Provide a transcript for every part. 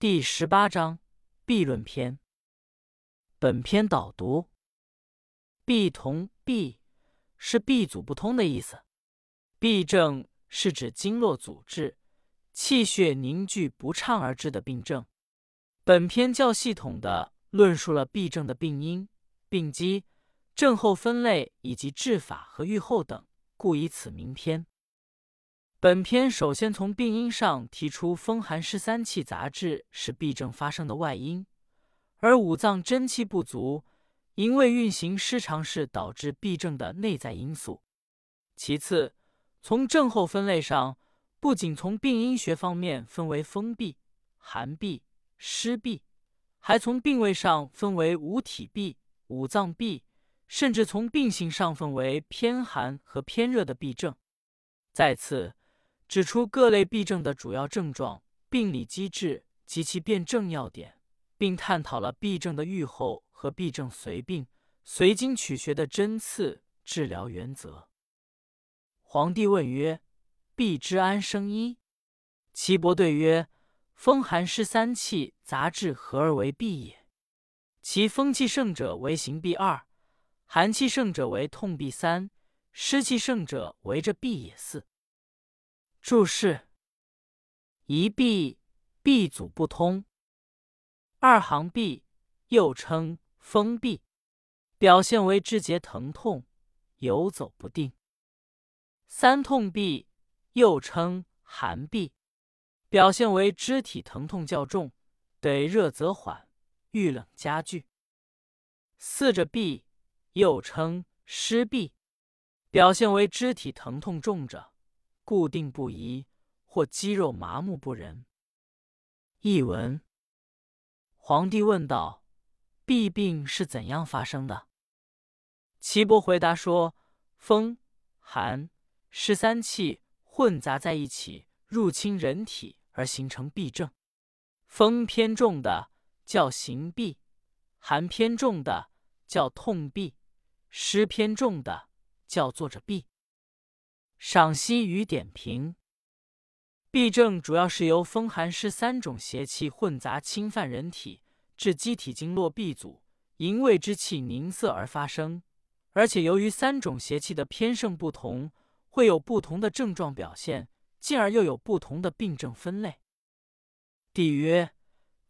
第十八章弊论篇。本篇导读：弊同闭是闭阻不通的意思。闭症是指经络阻滞、气血凝聚不畅而致的病症。本篇较系统的论述了痹症的病因、病机、症候分类以及治法和预后等，故以此名篇。本篇首先从病因上提出，风寒湿三气杂质是痹症发生的外因，而五脏真气不足、营卫运行失常是导致痹症的内在因素。其次，从症候分类上，不仅从病因学方面分为风痹、寒痹、湿痹，还从病位上分为五体痹、五脏痹，甚至从病性上分为偏寒和偏热的痹症。再次。指出各类痹症的主要症状、病理机制及其辨证要点，并探讨了痹症的预后和痹症随病随经取穴的针刺治疗原则。皇帝问曰：“痹之安生医？”岐伯对曰：“风寒湿三气杂质合而为痹也。其风气盛者为行痹二，寒气盛者为痛痹三，湿气盛者为着痹也四。”注释：一闭，闭阻不通；二行闭，又称风闭，表现为肢节疼痛，游走不定；三痛闭，又称寒闭，表现为肢体疼痛较重，得热则缓，遇冷加剧；四着闭，又称湿闭，表现为肢体疼痛重者。固定不移，或肌肉麻木不仁。译文：皇帝问道：“痹病是怎样发生的？”岐伯回答说：“风、寒、湿三气混杂在一起，入侵人体而形成痹症。风偏重的叫行痹，寒偏重的叫痛痹，湿偏重的叫坐着痹。”赏析与点评：痹症主要是由风寒湿三种邪气混杂侵犯人体，致机体经络闭阻、营卫之气凝塞而发生。而且由于三种邪气的偏盛不同，会有不同的症状表现，进而又有不同的病症分类。帝曰：“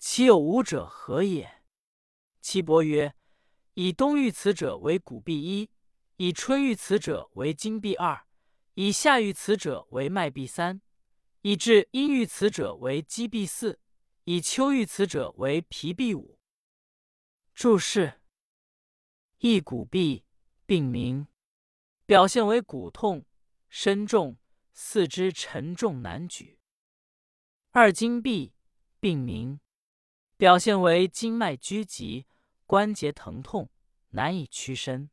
其有五者何也？”岐伯曰：“以冬遇此者为骨痹一，以春遇此者为经痹二。”以下遇此者为脉闭三，以至阴遇此者为肌闭四，以秋遇此者为脾闭五。注释：一骨痹，病名，表现为骨痛、身重、四肢沉重难举；二经痹，病名，表现为经脉拘急、关节疼痛难以屈伸；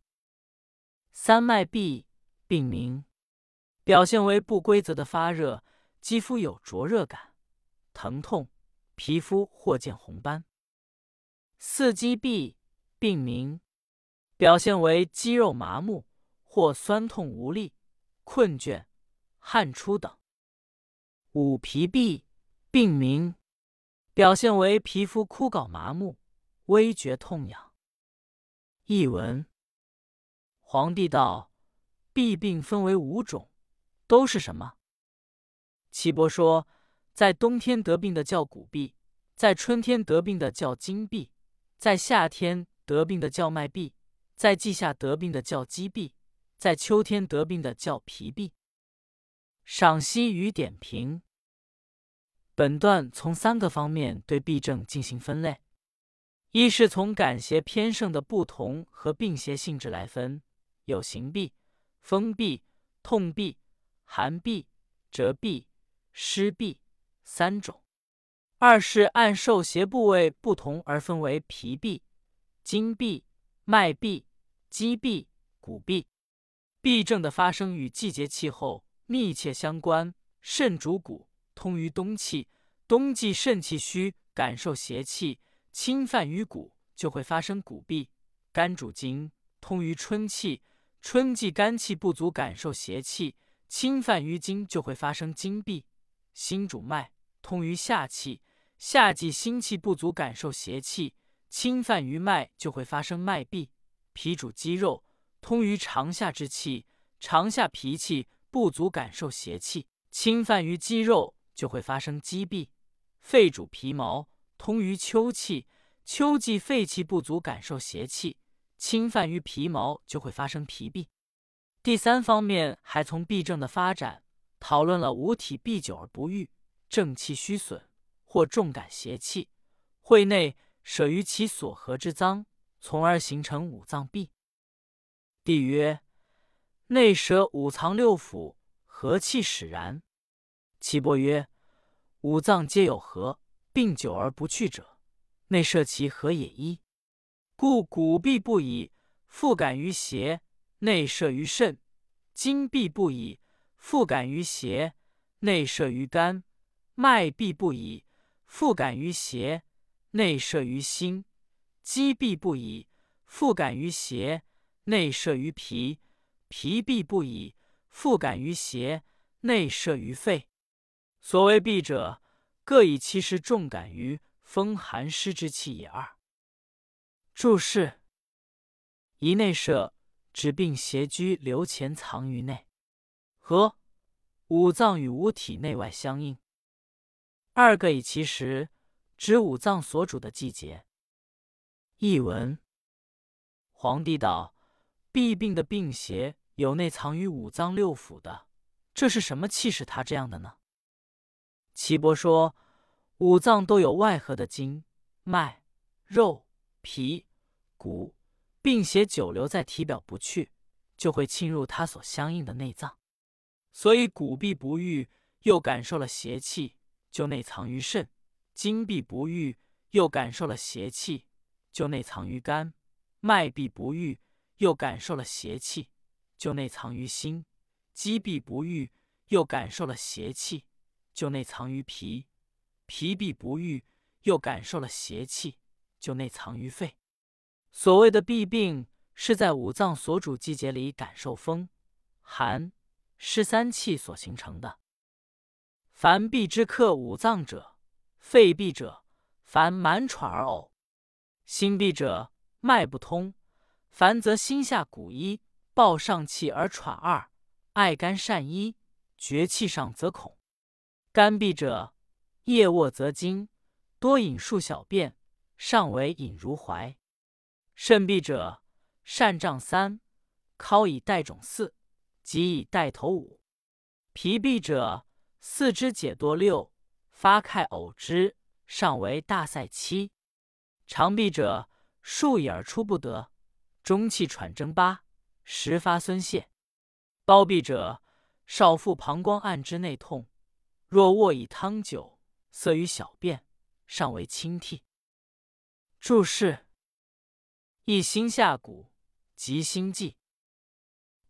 三脉痹，病名。表现为不规则的发热，肌肤有灼热感、疼痛，皮肤或见红斑。四肌痹病名，表现为肌肉麻木或酸痛无力、困倦、汗出等。五皮痹病名，表现为皮肤枯槁麻木、微觉痛痒。译文：皇帝道：痹病分为五种。都是什么？岐伯说，在冬天得病的叫骨痹，在春天得病的叫经痹，在夏天得病的叫脉痹，在季夏得病的叫肌痹，在秋天得病的叫皮痹。赏析与点评：本段从三个方面对痹症进行分类：一是从感邪偏盛的不同和病邪性质来分，有行痹、风痹、痛痹。寒痹、折痹、湿痹三种；二是按受邪部位不同而分为皮痹、经痹、脉痹、肌痹、骨痹。痹症的发生与季节气候密切相关。肾主骨，通于冬气，冬季肾气虚，感受邪气侵犯于骨，就会发生骨痹。肝主筋，通于春气，春季肝气不足，感受邪气。侵犯于经就会发生经闭，心主脉，通于下气，夏季心气不足，感受邪气，侵犯于脉，就会发生脉闭。脾主肌肉，通于长夏之气，长夏脾气不足，感受邪气，侵犯于肌肉，就会发生肌闭。肺主皮毛，通于秋气，秋季肺气不足，感受邪气，侵犯于皮毛，就会发生皮闭。第三方面还从痹症的发展讨论了五体痹久而不愈，正气虚损。或重感邪气，会内舍于其所合之脏，从而形成五脏痹。帝曰：内舍五脏六腑，和气使然？岐伯曰：五脏皆有合，病久而不去者，内摄其何也？一故骨闭不已，复感于邪；内射于肾；筋闭不已，复感于邪；内射于肝；脉闭不已。复感于邪，内射于心；积闭不已，复感于邪，内射于脾；脾闭不已，复感于邪，内射于肺。所谓闭者，各以其实重感于风寒湿之气也。二注释：一内射，指病邪居留潜藏于内，和五脏与五体内外相应。二个以其时，指五脏所主的季节。译文：皇帝道：痹病的病邪有内藏于五脏六腑的，这是什么气使他这样的呢？岐伯说：五脏都有外合的筋、脉、肉、皮、骨，病邪久留在体表不去，就会侵入它所相应的内脏，所以骨痹不愈，又感受了邪气。就内藏于肾，筋闭不愈，又感受了邪气；就内藏于肝，脉闭不愈，又感受了邪气；就内藏于心，肌闭不愈，又感受了邪气；就内藏于脾，脾闭不愈，又感受了邪气；就内藏于肺。所谓的痹病，是在五脏所主季节里感受风、寒、湿三气所形成的。凡痹之克五脏者，肺痹者，凡满喘而呕；心痹者，脉不通；凡则心下鼓一，暴上气而喘二，爱肝善医，绝气上则恐。肝痹者，夜卧则惊，多饮数小便，上为饮如怀。肾痹者，善胀三，尻以带肿四，急以带头五。脾痹者，四肢解多六，发开呕之，上为大塞七；肠痹者，数以而出不得，中气喘争八，时发孙泄；包闭者，少腹膀胱暗之内痛，若卧以汤酒，色于小便，上为清涕。注释：一心下蛊，即心悸；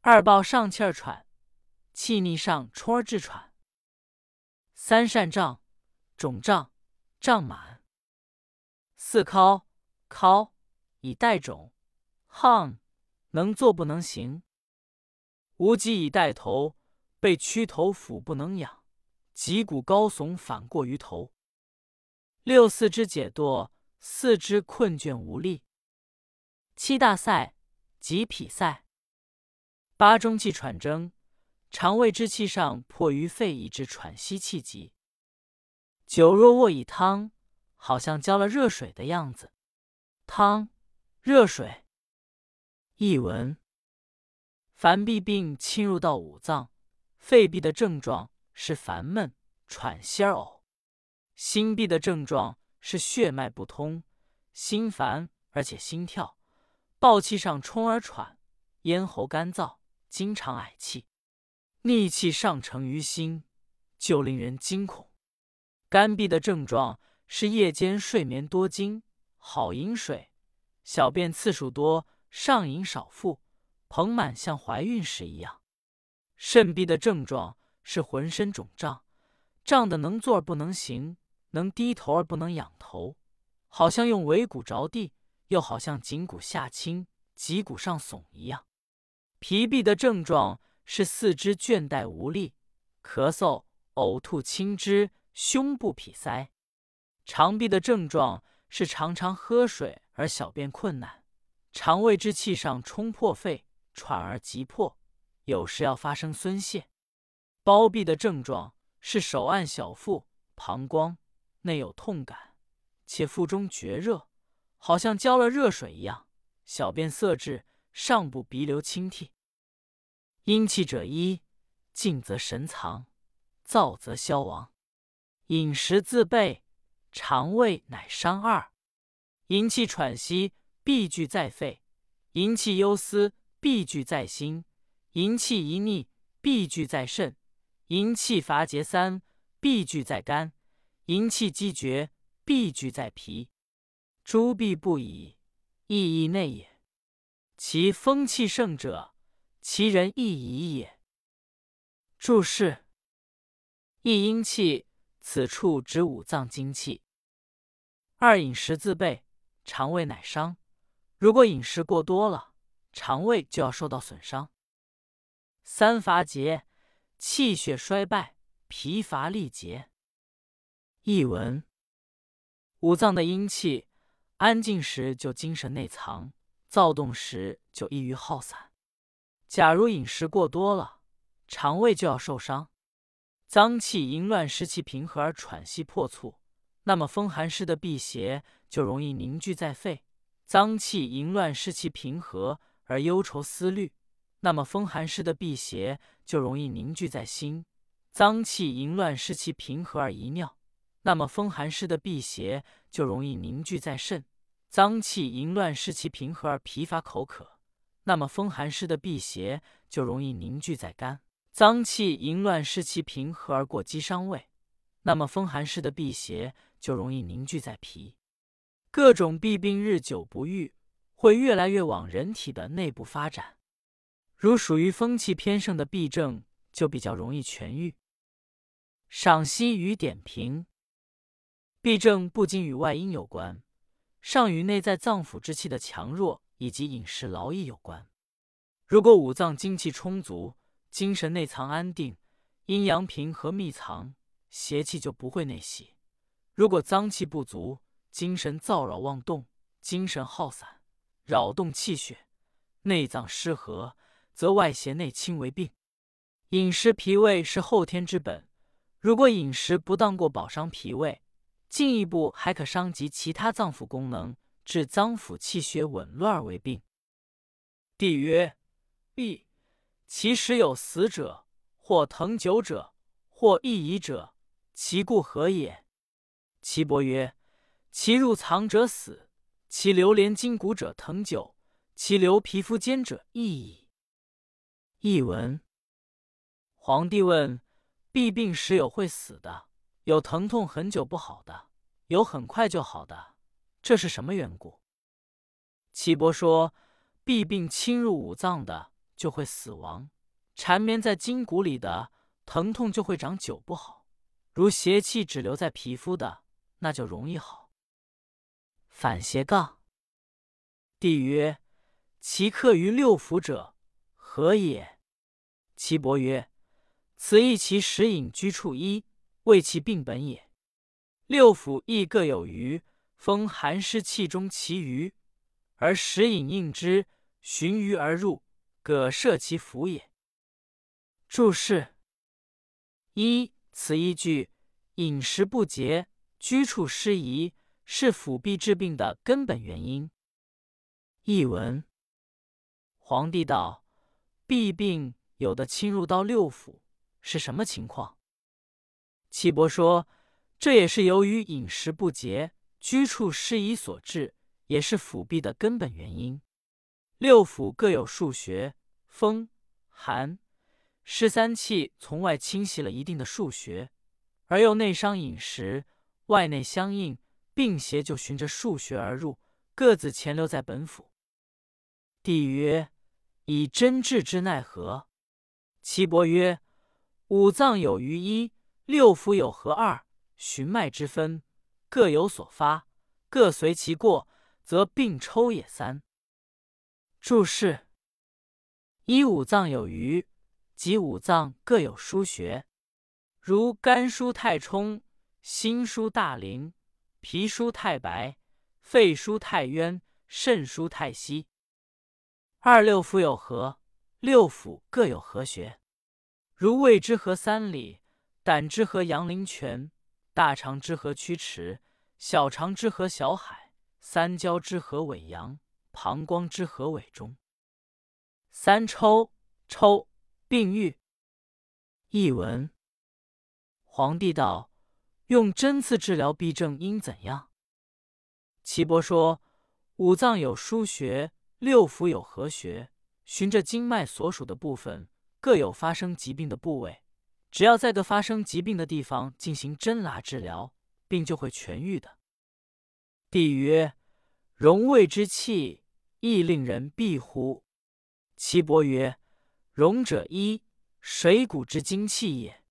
二暴上气而喘，气逆上冲而致喘。三善胀，肿胀，胀满；四尻，尻以带肿，夯，能坐不能行；五脊以带头，被屈头腹不能仰，脊骨高耸反过于头；六四肢解堕，四肢困倦无力；七大赛，即脾塞；八中气喘征。肠胃之气上迫于肺，以致喘息气急。久若卧以汤，好像浇了热水的样子。汤，热水。译文：烦痹病侵入到五脏，肺痹的症状是烦闷、喘息而呕；心痹的症状是血脉不通，心烦而且心跳，暴气上冲而喘，咽喉干燥，经常嗳气。逆气上乘于心，就令人惊恐。肝痹的症状是夜间睡眠多惊，好饮水，小便次数多，上饮少腹，膨满像怀孕时一样。肾痹的症状是浑身肿胀，胀得能坐而不能行，能低头而不能仰头，好像用尾骨着地，又好像颈骨下倾，脊骨上耸一样。脾痹的症状。是四肢倦怠无力，咳嗽、呕吐、清汁，胸部痞塞。肠痹的症状是常常喝水而小便困难，肠胃之气上冲破肺，喘而急迫，有时要发生孙泄。包痹的症状是手按小腹、膀胱内有痛感，且腹中觉热，好像浇了热水一样，小便色滞，上部鼻流清涕。阴气者一，静则神藏，燥则消亡。饮食自备，肠胃乃伤二。阴气喘息，必聚在肺；阴气忧思，必聚在心；阴气一逆，必聚在肾；阴气乏竭三，必聚在肝；阴气积绝，必聚在脾。诸闭不已，意亦内也。其风气盛者。其人亦宜也。注释：一阴气，此处指五脏精气。二饮食自备，肠胃乃伤。如果饮食过多了，肠胃就要受到损伤。三乏竭，气血衰败，疲乏力竭。译文：五脏的阴气，安静时就精神内藏，躁动时就易于耗散。假如饮食过多了，肠胃就要受伤；脏气淫乱湿气平和而喘息破促，那么风寒湿的辟邪就容易凝聚在肺；脏气淫乱湿气平和而忧愁思虑，那么风寒湿的辟邪就容易凝聚在心；脏气淫乱失其平和而遗尿，那么风寒湿的辟邪就容易凝聚在肾；脏气淫乱失其平和而疲乏口渴。那么风寒湿的辟邪就容易凝聚在肝，脏气淫乱失其平和而过激伤胃，那么风寒湿的辟邪就容易凝聚在脾。各种弊病日久不愈，会越来越往人体的内部发展。如属于风气偏盛的痹症，就比较容易痊愈。赏析与点评：痹症不仅与外因有关，尚与内在脏腑之气的强弱。以及饮食劳逸有关。如果五脏精气充足，精神内藏安定，阴阳平和密藏，邪气就不会内袭；如果脏气不足，精神躁扰妄动，精神耗散，扰动气血，内脏失和，则外邪内侵为病。饮食脾胃是后天之本，如果饮食不当过饱伤脾胃，进一步还可伤及其他脏腑功能。致脏腑气血紊乱而为病。帝曰：必其实有死者，或疼久者，或易矣者，其故何也？岐伯曰：其入藏者死，其流连筋骨者腾久，其流皮肤间者易矣。译文：皇帝问：痹病时有会死的，有疼痛很久不好的，有很快就好的。这是什么缘故？岐伯说：“痹病侵入五脏的就会死亡，缠绵在筋骨里的疼痛就会长久不好。如邪气只留在皮肤的，那就容易好。”反斜杠。帝曰：“其克于六腑者何也？”岐伯曰：“此亦其食饮居处一，为其病本也。六腑亦各有余。”风寒湿气中其余，而食饮应之，循余而入，各摄其腑也。注释：一、此一句饮食不节，居处失宜，是腹痹治病的根本原因。译文：皇帝道：痹病有的侵入到六腑，是什么情况？岐伯说：这也是由于饮食不节。居处失宜所致，也是腹痹的根本原因。六腑各有数穴，风、寒、湿三气从外侵袭了一定的数穴，而又内伤饮食，外内相应，病邪就循着数穴而入，各自潜留在本腑。帝曰：以真治之奈何？岐伯曰：五脏有余一，六腑有合二，循脉之分。各有所发，各随其过，则病抽也。三注释：一五脏有余，即五脏各有腧穴，如肝腧太冲，心腧大陵，脾疏太白，肺疏太渊，肾疏太溪。二六腑有合，六腑各有合穴。如胃之合三里，胆之合阳陵泉，大肠之合曲池，小肠之合小海，三焦之合尾阳，膀胱之合尾中。三抽抽病愈。译文：皇帝道。用针刺治疗痹症应怎样？岐伯说：五脏有腧穴，六腑有合穴，循着经脉所属的部分，各有发生疾病的部位。只要在个发生疾病的地方进行针剌治疗，病就会痊愈的。帝曰：荣卫之气，亦令人痹乎？岐伯曰：荣者一，水谷之精气也，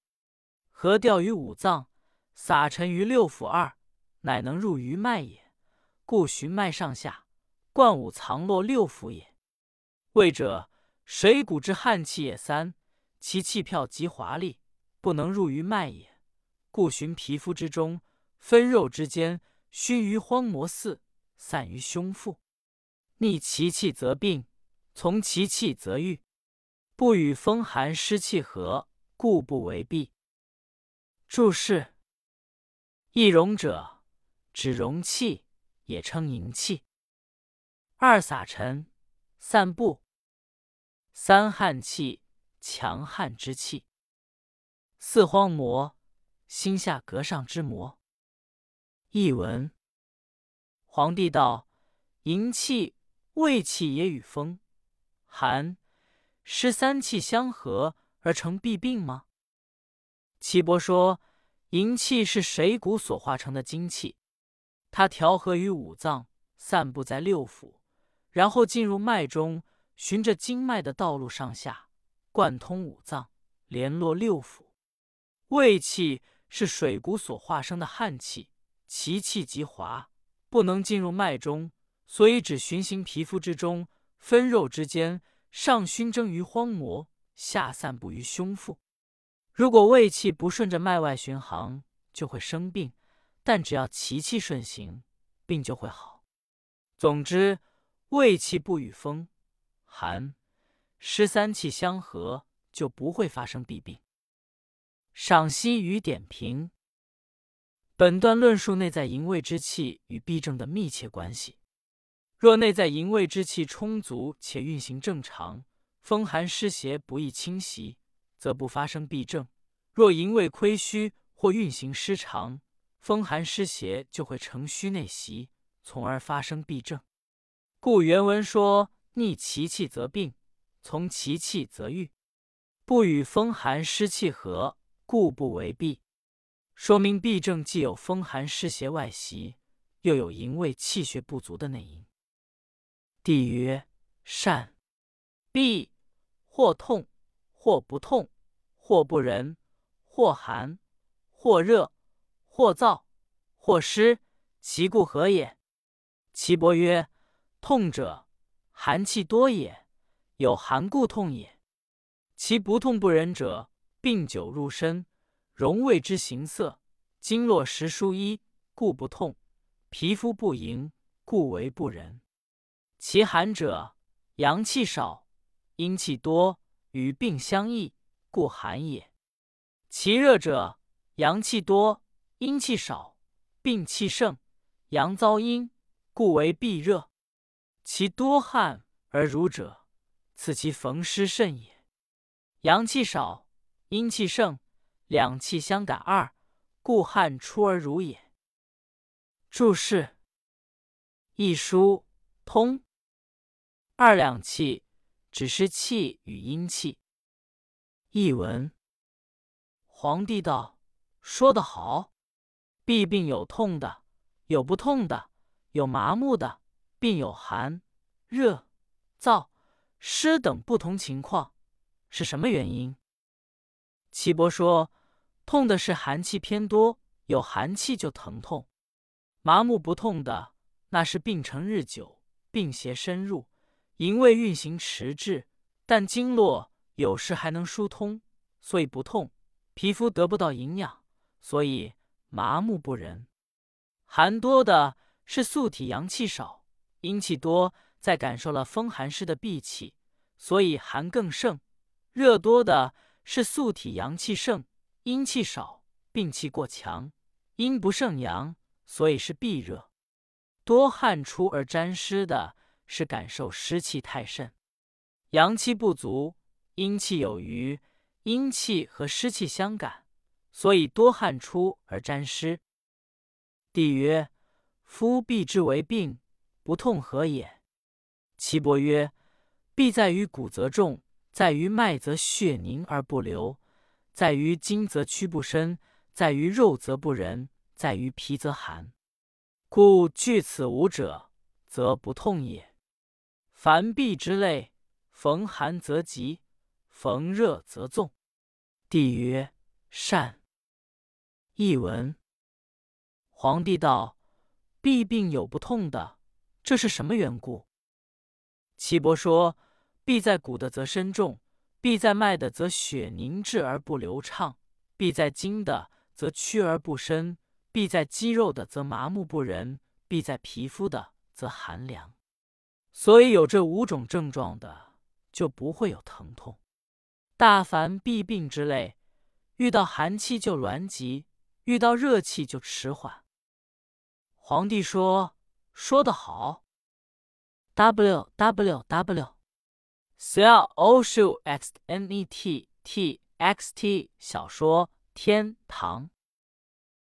合调于五脏。撒陈于六腑二，乃能入于脉也。故循脉上下，贯五藏络六腑也。谓者，水谷之汉气也。三，其气票极华丽，不能入于脉也。故循皮肤之中，分肉之间，熏于荒漠。四，散于胸腹。逆其气则病，从其气则愈。不与风寒湿气合，故不为痹。注释。易容者，指容气，也称营气。二撒陈，散布。三汗气，强悍之气。四荒魔，心下膈上之魔。译文：皇帝道：营气、胃气也与风、寒、湿三气相合而成痹病吗？岐伯说。营气是水谷所化成的精气，它调和于五脏，散布在六腑，然后进入脉中，循着经脉的道路上下，贯通五脏，联络六腑。胃气是水谷所化生的汗气，其气极滑，不能进入脉中，所以只循行皮肤之中，分肉之间，上熏蒸于荒漠，下散布于胸腹。如果胃气不顺着脉外循行，就会生病；但只要其气顺行，病就会好。总之，胃气不与风、寒、湿三气相合，就不会发生痹病。赏析与点评：本段论述内在营卫之气与痹症的密切关系。若内在营卫之气充足且运行正常，风寒湿邪不易侵袭。则不发生痹症。若营卫亏虚或运行失常，风寒湿邪就会乘虚内袭，从而发生痹症。故原文说：“逆其气则病，从其气则愈，不与风寒湿气合，故不为痹。”说明痹症既有风寒湿邪外袭，又有营卫气血不足的内因。帝曰：“善。痹，或痛，或不痛。”或不仁，或寒，或热，或燥，或湿，其故何也？岐伯曰：痛者，寒气多也，有寒故痛也。其不痛不仁者，病久入身，荣卫之形色，经络实疏一，故不痛；皮肤不盈，故为不仁。其寒者，阳气少，阴气多，与病相异。故寒也。其热者，阳气多，阴气少，病气盛，阳遭阴，故为必热。其多汗而濡者，此其逢湿甚也。阳气少，阴气盛，两气相感二，故汗出而濡也。注释：一书通二两气，只是气与阴气。译文：皇帝道：“说得好，必病有痛的，有不痛的，有麻木的，病有寒、热、燥、湿等不同情况，是什么原因？”岐伯说：“痛的是寒气偏多，有寒气就疼痛；麻木不痛的，那是病程日久，病邪深入，营卫运行迟滞，但经络。”有时还能疏通，所以不痛；皮肤得不到营养，所以麻木不仁。寒多的是素体阳气少，阴气多，在感受了风寒湿的闭气，所以寒更盛；热多的是素体阳气盛，阴气少，病气过强，阴不胜阳，所以是闭热。多汗出而沾湿的是感受湿气太甚，阳气不足，阴气有余，阴气和湿气相感，所以多汗出而沾湿。帝曰：“夫痹之为病，不痛何也？”岐伯曰：“痹在于骨则重，在于脉则血凝而不流，在于筋则屈不伸，在于肉则不仁，在于皮则寒。故惧此五者，则不痛也。凡痹之类，逢寒则急，逢热则纵。”帝曰：“善。”译文。皇帝道：“痹病有不痛的，这是什么缘故？”岐伯说：“必在骨的则身重，必在脉的则血凝滞而不流畅，必在筋的则屈而不伸，必在肌肉的则麻木不仁，必在皮肤的则寒凉。所以有这五种症状的，就不会有疼痛。大凡痹病之类，遇到寒气就挛急，遇到热气就迟缓。”皇帝说：“说得好。” w w w. s l o s h u x n e t t x t 小说《天堂》。